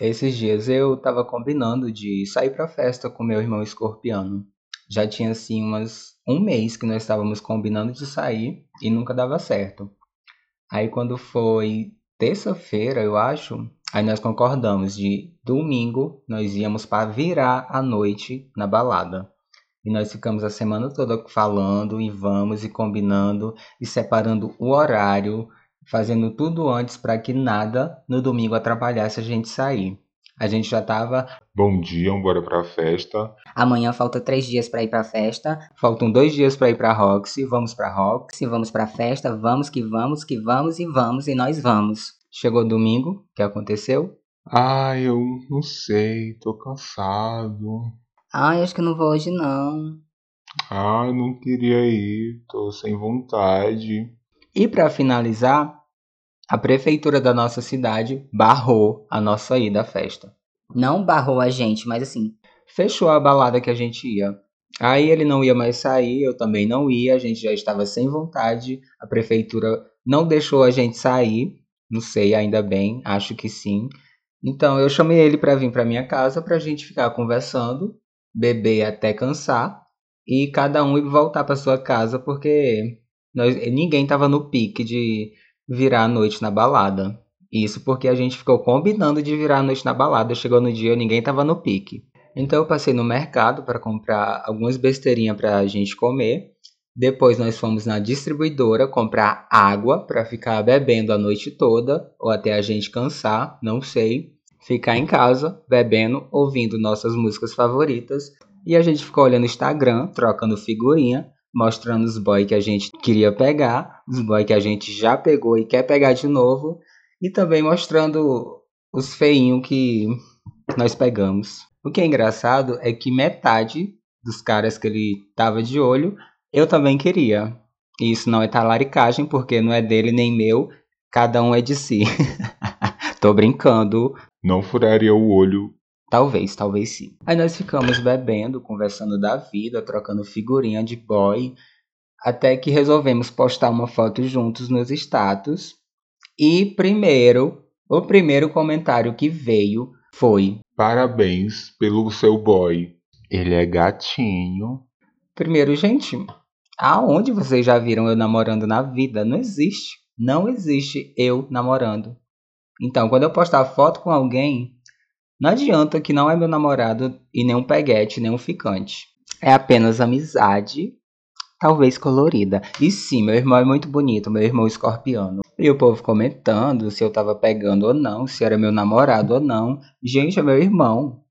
Esses dias eu tava combinando de sair pra festa com meu irmão escorpiano. Já tinha assim umas um mês que nós estávamos combinando de sair e nunca dava certo. Aí quando foi terça-feira, eu acho, aí nós concordamos de domingo nós íamos para virar a noite na balada. E nós ficamos a semana toda falando e vamos e combinando e separando o horário, fazendo tudo antes para que nada no domingo atrapalhasse a gente sair. A gente já tava. Bom dia, bora pra festa. Amanhã falta três dias para ir pra festa. Faltam dois dias para ir pra Roxy. Vamos pra Roxy. Vamos pra festa, vamos que vamos, que vamos e vamos e nós vamos. Chegou domingo, o que aconteceu? Ah, eu não sei, tô cansado. Ai, acho que não vou hoje não. Ah, não queria ir, tô sem vontade. E para finalizar, a prefeitura da nossa cidade barrou a nossa ida à festa. Não barrou a gente, mas assim. Fechou a balada que a gente ia. Aí ele não ia mais sair, eu também não ia, a gente já estava sem vontade. A prefeitura não deixou a gente sair, não sei, ainda bem, acho que sim. Então eu chamei ele para vir para minha casa para a gente ficar conversando, beber até cansar e cada um ir voltar para sua casa porque nós, ninguém estava no pique de virar a noite na balada. Isso porque a gente ficou combinando de virar a noite na balada. Chegou no dia, ninguém tava no pique. Então eu passei no mercado para comprar algumas besteirinhas para a gente comer. Depois nós fomos na distribuidora comprar água para ficar bebendo a noite toda ou até a gente cansar, não sei. Ficar em casa bebendo, ouvindo nossas músicas favoritas e a gente ficou olhando Instagram, trocando figurinha mostrando os boy que a gente queria pegar, os boy que a gente já pegou e quer pegar de novo, e também mostrando os feinhos que nós pegamos. O que é engraçado é que metade dos caras que ele tava de olho, eu também queria. E isso não é talaricagem, porque não é dele nem meu, cada um é de si. Tô brincando. Não furaria o olho Talvez, talvez sim. Aí nós ficamos bebendo, conversando da vida, trocando figurinha de boy, até que resolvemos postar uma foto juntos nos status. E primeiro, o primeiro comentário que veio foi: Parabéns pelo seu boy. Ele é gatinho. Primeiro, gente, aonde vocês já viram eu namorando na vida? Não existe. Não existe eu namorando. Então, quando eu postar foto com alguém, não adianta que não é meu namorado e nem um peguete, nem um ficante. É apenas amizade, talvez colorida. E sim, meu irmão é muito bonito, meu irmão escorpiano. E o povo comentando se eu tava pegando ou não, se era meu namorado ou não. Gente, é meu irmão.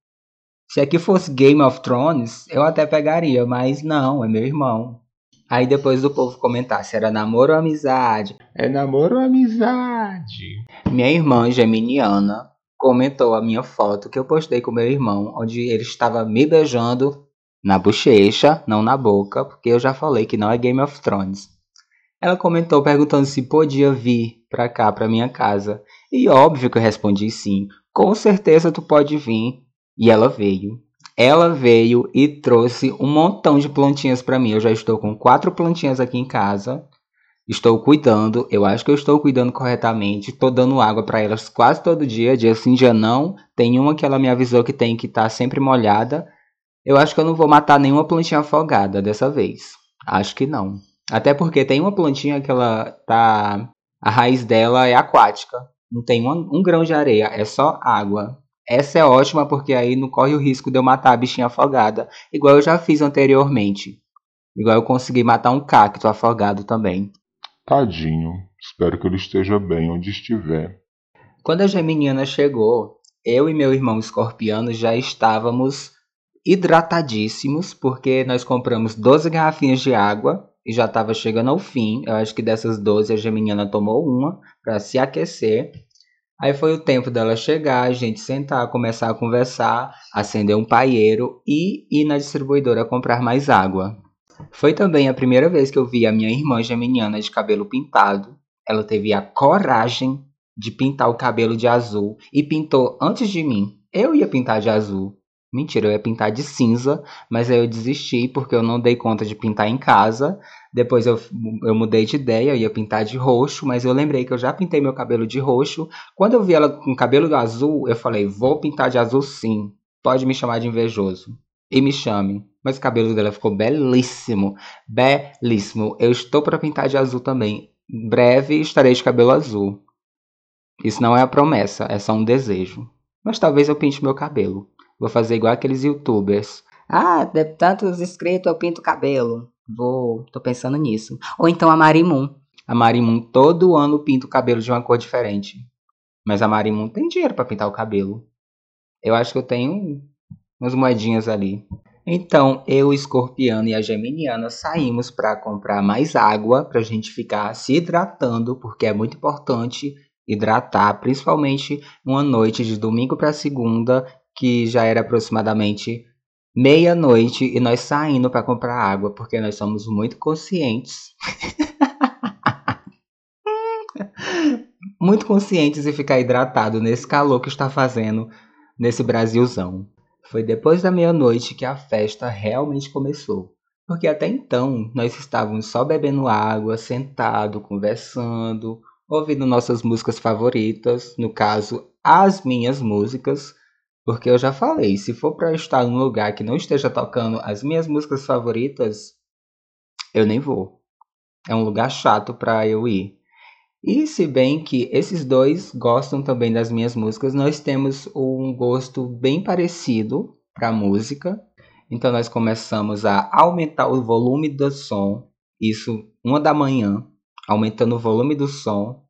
Se aqui fosse Game of Thrones, eu até pegaria, mas não, é meu irmão. Aí depois do povo comentar se era namoro ou amizade. É namoro ou amizade? Minha irmã geminiana comentou a minha foto que eu postei com meu irmão, onde ele estava me beijando na bochecha, não na boca, porque eu já falei que não é Game of Thrones. Ela comentou perguntando se podia vir pra cá, pra minha casa. E óbvio que eu respondi sim. Com certeza tu pode vir. E ela veio. Ela veio e trouxe um montão de plantinhas para mim. Eu já estou com quatro plantinhas aqui em casa. Estou cuidando, eu acho que eu estou cuidando corretamente. Estou dando água para elas quase todo dia, dia sim, dia não. Tem uma que ela me avisou que tem que estar tá sempre molhada. Eu acho que eu não vou matar nenhuma plantinha afogada dessa vez. Acho que não. Até porque tem uma plantinha que ela tá. A raiz dela é aquática. Não tem um, um grão de areia, é só água. Essa é ótima porque aí não corre o risco de eu matar a bichinha afogada, igual eu já fiz anteriormente. Igual eu consegui matar um cacto afogado também. Tadinho. Espero que ele esteja bem onde estiver. Quando a Geminiana chegou, eu e meu irmão escorpiano já estávamos hidratadíssimos, porque nós compramos 12 garrafinhas de água e já estava chegando ao fim. Eu acho que dessas 12 a Geminiana tomou uma para se aquecer. Aí foi o tempo dela chegar, a gente sentar, começar a conversar, acender um paieiro e ir na distribuidora comprar mais água. Foi também a primeira vez que eu vi a minha irmã geminiana de cabelo pintado. Ela teve a coragem de pintar o cabelo de azul e pintou antes de mim. Eu ia pintar de azul. Mentira, eu ia pintar de cinza, mas aí eu desisti porque eu não dei conta de pintar em casa. Depois eu, eu mudei de ideia, eu ia pintar de roxo, mas eu lembrei que eu já pintei meu cabelo de roxo. Quando eu vi ela com cabelo azul, eu falei: vou pintar de azul sim. Pode me chamar de invejoso. E me chame. Mas o cabelo dela ficou belíssimo. Belíssimo. Eu estou para pintar de azul também. Breve estarei de cabelo azul. Isso não é a promessa, é só um desejo. Mas talvez eu pinte meu cabelo. Vou fazer igual aqueles youtubers. Ah, de tantos inscritos eu pinto cabelo. Vou, tô pensando nisso. Ou então a Marimun. A Marimun todo ano pinta o cabelo de uma cor diferente. Mas a Marimun tem dinheiro para pintar o cabelo. Eu acho que eu tenho umas moedinhas ali. Então, eu, o escorpiano e a geminiana saímos para comprar mais água para a gente ficar se hidratando, porque é muito importante hidratar, principalmente uma noite de domingo para segunda que já era aproximadamente meia-noite e nós saindo para comprar água, porque nós somos muito conscientes. muito conscientes de ficar hidratado nesse calor que está fazendo nesse Brasilzão. Foi depois da meia-noite que a festa realmente começou. Porque até então nós estávamos só bebendo água, sentado, conversando, ouvindo nossas músicas favoritas, no caso, as minhas músicas, porque eu já falei, se for para estar num lugar que não esteja tocando as minhas músicas favoritas, eu nem vou. É um lugar chato para eu ir. E se bem que esses dois gostam também das minhas músicas, nós temos um gosto bem parecido para música. Então nós começamos a aumentar o volume do som, isso uma da manhã, aumentando o volume do som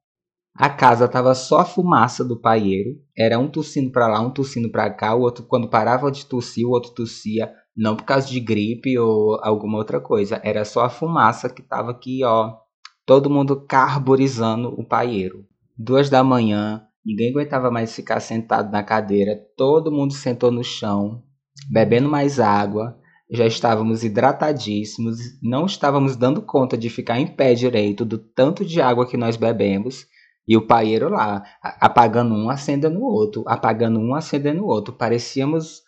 a casa tava só a fumaça do paieiro. Era um tossindo para lá, um tossindo para cá. O outro, quando parava de tossir, o outro tossia. Não por causa de gripe ou alguma outra coisa. Era só a fumaça que tava aqui, ó. Todo mundo carburizando o paieiro. Duas da manhã, ninguém aguentava mais ficar sentado na cadeira. Todo mundo sentou no chão, bebendo mais água. Já estávamos hidratadíssimos, não estávamos dando conta de ficar em pé direito do tanto de água que nós bebemos. E o paieiro lá, apagando um, acendendo o outro, apagando um, acendendo o outro. Parecíamos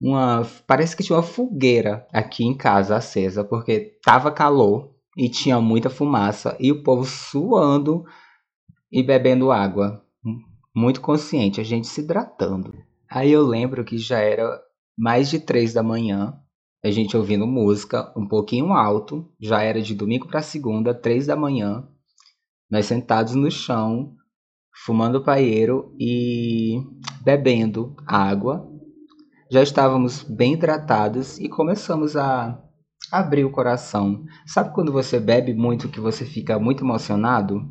uma. Parece que tinha uma fogueira aqui em casa acesa, porque tava calor e tinha muita fumaça e o povo suando e bebendo água. Muito consciente, a gente se hidratando. Aí eu lembro que já era mais de três da manhã, a gente ouvindo música um pouquinho alto, já era de domingo para segunda, três da manhã, nós sentados no chão, fumando paeiro e bebendo água. Já estávamos bem hidratados e começamos a abrir o coração. Sabe quando você bebe muito que você fica muito emocionado?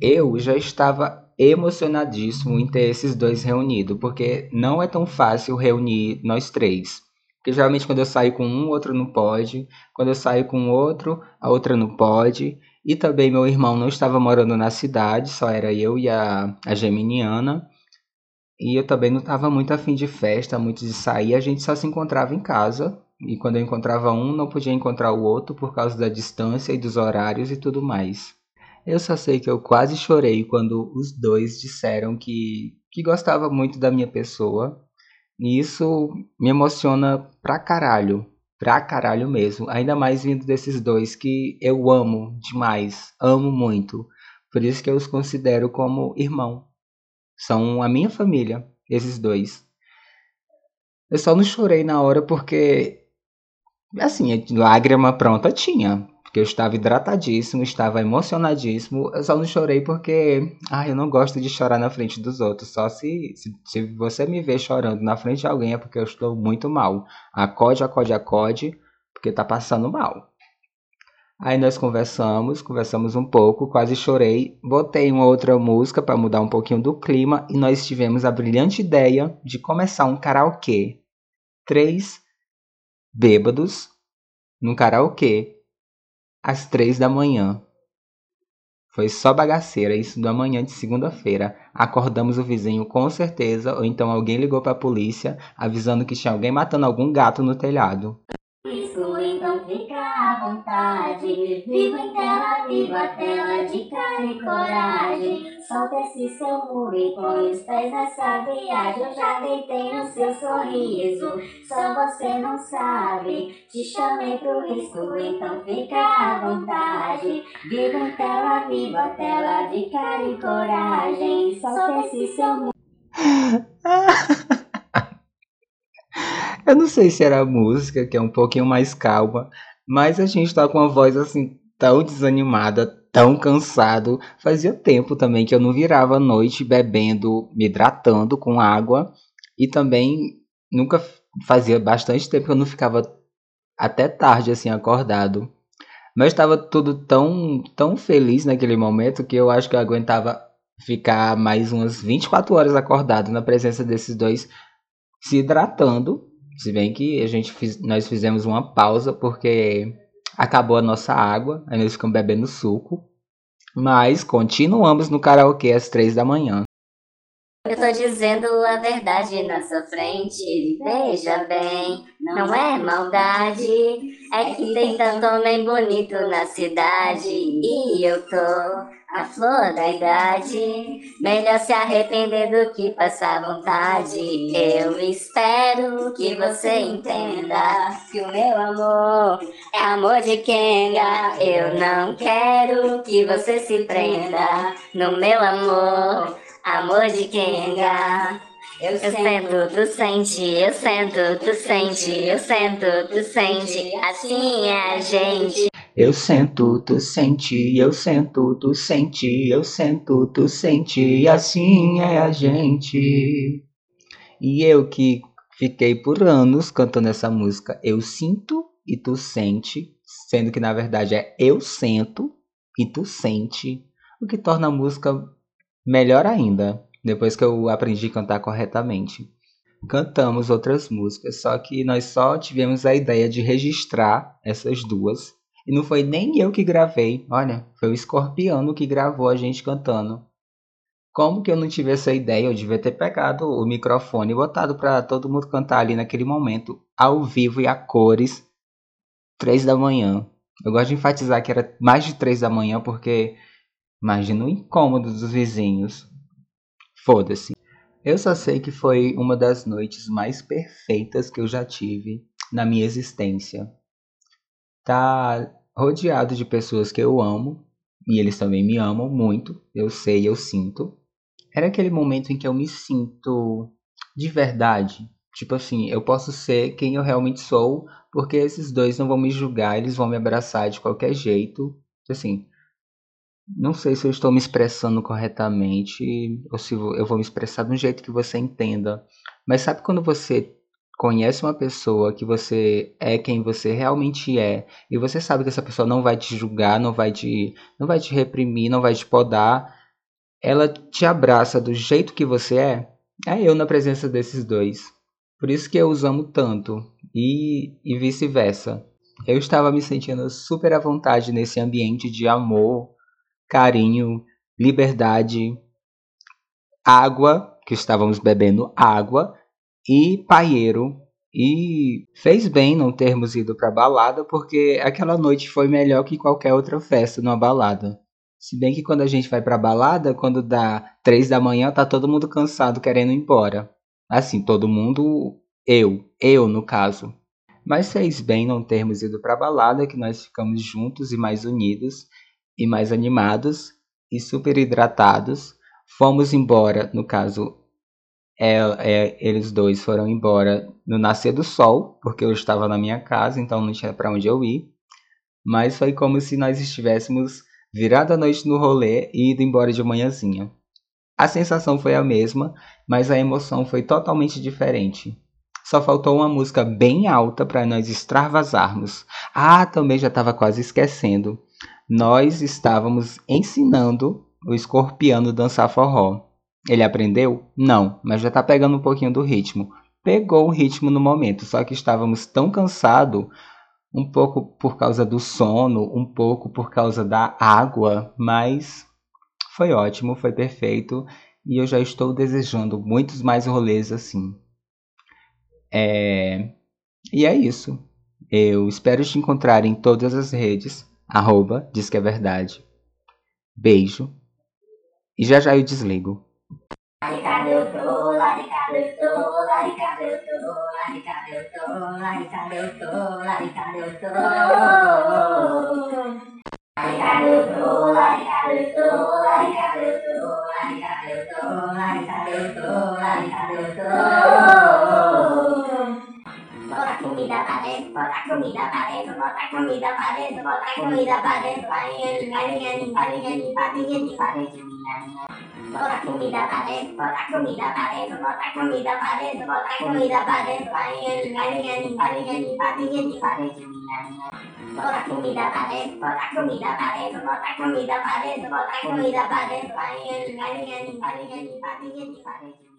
Eu já estava emocionadíssimo em ter esses dois reunidos, porque não é tão fácil reunir nós três. Porque geralmente quando eu saio com um, o outro não pode. Quando eu saio com outro, a outra não pode. E também meu irmão não estava morando na cidade, só era eu e a, a Geminiana. E eu também não estava muito afim de festa, muito de sair, a gente só se encontrava em casa. E quando eu encontrava um, não podia encontrar o outro por causa da distância e dos horários e tudo mais. Eu só sei que eu quase chorei quando os dois disseram que, que gostava muito da minha pessoa. E isso me emociona pra caralho, pra caralho mesmo. Ainda mais vindo desses dois que eu amo demais, amo muito. Por isso que eu os considero como irmão. São a minha família, esses dois. Eu só não chorei na hora porque, assim, lágrima pronta tinha porque eu estava hidratadíssimo, estava emocionadíssimo. Eu só não chorei porque, ah, eu não gosto de chorar na frente dos outros. Só se, se, se você me ver chorando na frente de alguém é porque eu estou muito mal. Acode, acode, acode, porque tá passando mal. Aí nós conversamos, conversamos um pouco, quase chorei. Botei uma outra música para mudar um pouquinho do clima e nós tivemos a brilhante ideia de começar um karaokê. Três bêbados num karaokê às três da manhã. Foi só bagaceira, isso da manhã de segunda-feira. Acordamos o vizinho com certeza, ou então alguém ligou para a polícia avisando que tinha alguém matando algum gato no telhado. À vontade. Vivo em tela, vivo a tela de cara e coragem. Solta esse seu muro e põe os pés nessa viagem. Eu já deitei no seu sorriso, só você não sabe. Te chamei pro risco, então fica à vontade. Vivo em tela, vivo a tela de cara e coragem. Solta esse seu muro. Eu não sei se era a música, que é um pouquinho mais calma, mas a gente tá com uma voz assim tão desanimada, tão cansado. Fazia tempo também que eu não virava a noite bebendo, me hidratando com água e também nunca fazia bastante tempo que eu não ficava até tarde assim acordado. Mas estava tudo tão tão feliz naquele momento que eu acho que eu aguentava ficar mais umas 24 horas acordado na presença desses dois se hidratando. Se bem que a gente fiz, nós fizemos uma pausa porque acabou a nossa água, aí nós ficamos bebendo suco. Mas continuamos no karaokê às três da manhã. Eu tô dizendo a verdade na sua frente. Veja bem, não é maldade. É que tem tanto homem bonito na cidade. E eu tô a flor da idade. Melhor se arrepender do que passar vontade. Eu espero que você entenda que o meu amor é amor de Kenga. Eu não quero que você se prenda no meu amor. Amor de Kenga. Eu sento, tu sente, eu sento, tu sente, eu sento, tu sente. Assim é a gente. Eu sento, tu sente, eu sento, tu sente, eu sento, tu sente, e assim é a gente. E eu que fiquei por anos cantando essa música, eu sinto e tu sente, sendo que na verdade é eu sento e tu sente, o que torna a música melhor ainda, depois que eu aprendi a cantar corretamente. Cantamos outras músicas, só que nós só tivemos a ideia de registrar essas duas. E não foi nem eu que gravei, olha, foi o Escorpiano que gravou a gente cantando. Como que eu não tive essa ideia? Eu devia ter pegado o microfone e botado para todo mundo cantar ali naquele momento, ao vivo e a cores, três da manhã. Eu gosto de enfatizar que era mais de três da manhã porque Imagina o incômodo dos vizinhos. Foda-se. Eu só sei que foi uma das noites mais perfeitas que eu já tive na minha existência. Tá rodeado de pessoas que eu amo e eles também me amam muito, eu sei, eu sinto. Era aquele momento em que eu me sinto de verdade. Tipo assim, eu posso ser quem eu realmente sou, porque esses dois não vão me julgar, eles vão me abraçar de qualquer jeito. Assim, não sei se eu estou me expressando corretamente ou se eu vou me expressar de um jeito que você entenda. Mas sabe quando você conhece uma pessoa que você é quem você realmente é e você sabe que essa pessoa não vai te julgar, não vai te, não vai te reprimir, não vai te podar, ela te abraça do jeito que você é? É eu na presença desses dois. Por isso que eu os amo tanto e, e vice-versa. Eu estava me sentindo super à vontade nesse ambiente de amor carinho, liberdade, água, que estávamos bebendo água, e paieiro. E fez bem não termos ido para balada, porque aquela noite foi melhor que qualquer outra festa numa balada. Se bem que quando a gente vai pra balada, quando dá três da manhã, tá todo mundo cansado querendo ir embora. Assim, todo mundo, eu, eu no caso. Mas fez bem não termos ido pra balada, que nós ficamos juntos e mais unidos e mais animados e super hidratados. Fomos embora, no caso, é, é, eles dois foram embora no nascer do sol, porque eu estava na minha casa, então não tinha para onde eu ir. Mas foi como se nós estivéssemos virado a noite no rolê e ido embora de manhãzinha. A sensação foi a mesma, mas a emoção foi totalmente diferente. Só faltou uma música bem alta para nós extravasarmos. Ah, também já estava quase esquecendo nós estávamos ensinando o escorpiano dançar forró. Ele aprendeu? Não, mas já está pegando um pouquinho do ritmo. Pegou o ritmo no momento, só que estávamos tão cansados, um pouco por causa do sono, um pouco por causa da água, mas foi ótimo, foi perfeito e eu já estou desejando muitos mais rolês assim. É... E é isso. Eu espero te encontrar em todas as redes. Arroba, diz que é verdade. Beijo. E já já eu desligo. Larica eu tô, larica eu tô, larica eu tô, larica eu tô, larica eu tô, larica eu tô. Larica eu tô, larica eu tô, larica eu tô, larica eu tô, larica eu tô, larica eu tô. comida parece, bota comida parece, bota comida parece, bota comida parece, galinha, galinha, galinha, galinha, galinha, Bota comida parece, bota comida parece, bota comida parece, bota comida parece, galinha, galinha, galinha, galinha, galinha, Bota comida parece, bota comida parece, bota comida parece, bota comida parece, galinha, galinha, galinha, galinha, galinha,